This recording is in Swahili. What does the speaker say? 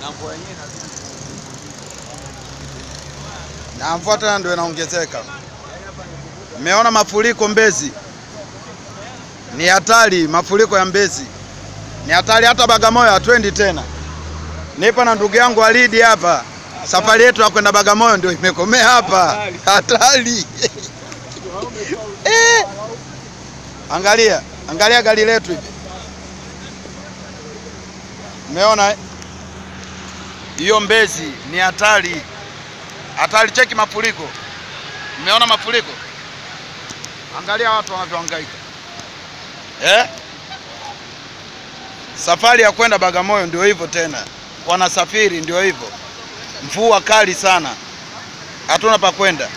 na mvua na tena ndio inaongezeka. Mmeona mafuriko Mbezi, ni hatari. Mafuriko ya Mbezi ni hatari, hata Bagamoyo hatwendi tena. Nipo na ndugu yangu Walidi hapa, safari yetu ya kwenda Bagamoyo ndio imekomea hapa, hatari eh. Angalia, angalia gari letu hivi, eh? Hiyo Mbezi ni hatari hatari. Cheki mafuriko, mmeona mafuriko? Angalia watu wanavyohangaika eh? Safari ya kwenda Bagamoyo ndio hivyo tena, wanasafiri ndio hivyo, mvua kali sana, hatuna pa kwenda.